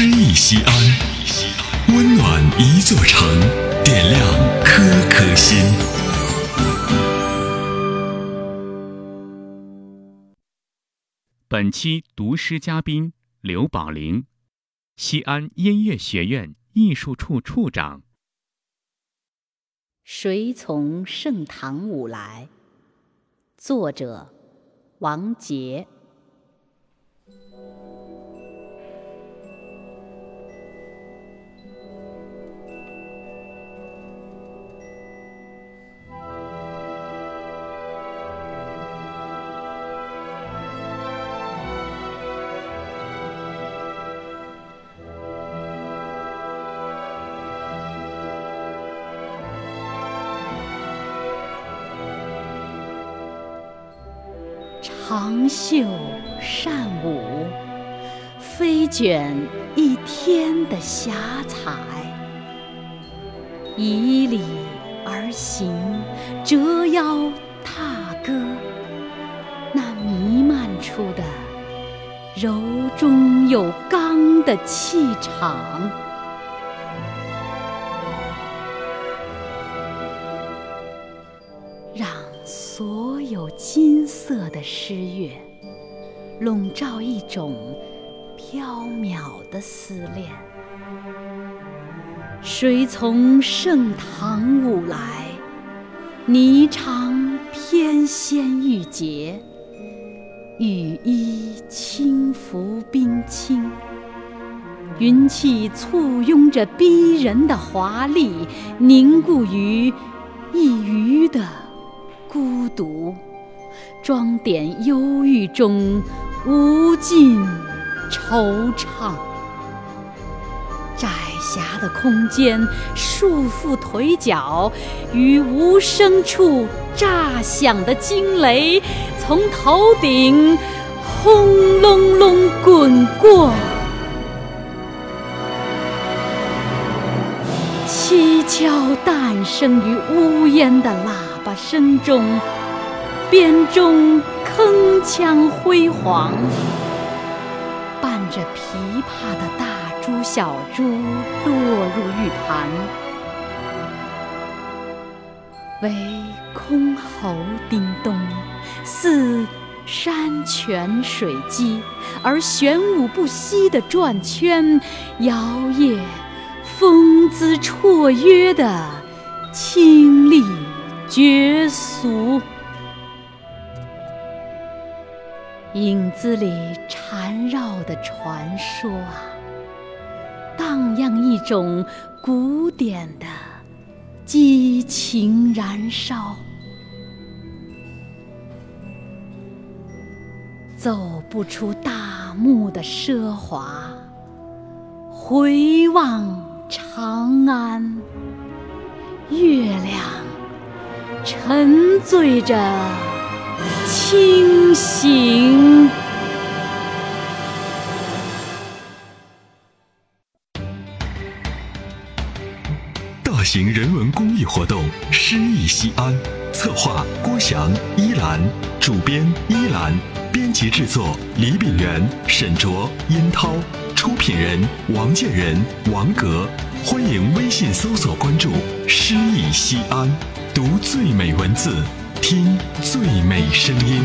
诗意西安，温暖一座城，点亮颗颗心。本期读诗嘉宾刘宝林，西安音乐学院艺术处处长。谁从盛唐舞来？作者：王杰。长袖善舞，飞卷一天的霞彩。以礼而行，折腰踏歌，那弥漫出的柔中有刚的气场，让所有金色的诗乐笼罩一种飘渺的思恋。谁从盛唐舞来？霓裳翩跹玉洁，羽衣轻拂冰清。云气簇拥着逼人的华丽，凝固于一隅的孤独，装点忧郁中无尽惆怅。窄狭的空间束缚腿脚，于无声处炸响的惊雷从头顶轰隆隆滚过。七窍诞生于呜咽的喇声中，编钟铿锵辉煌，伴着琵琶的大珠小珠落入玉盘，唯箜篌叮咚，似山泉水击，而弦舞不息的转圈，摇曳。风姿绰约的清丽绝俗，影子里缠绕的传说啊，荡漾一种古典的激情燃烧，走不出大幕的奢华，回望。长安，月亮沉醉着清醒。大型人文公益活动《诗意西安》，策划郭翔、依兰，主编依兰，编辑制作李炳元、沈卓、殷涛。出品人王建仁、王格，欢迎微信搜索关注“诗意西安”，读最美文字，听最美声音。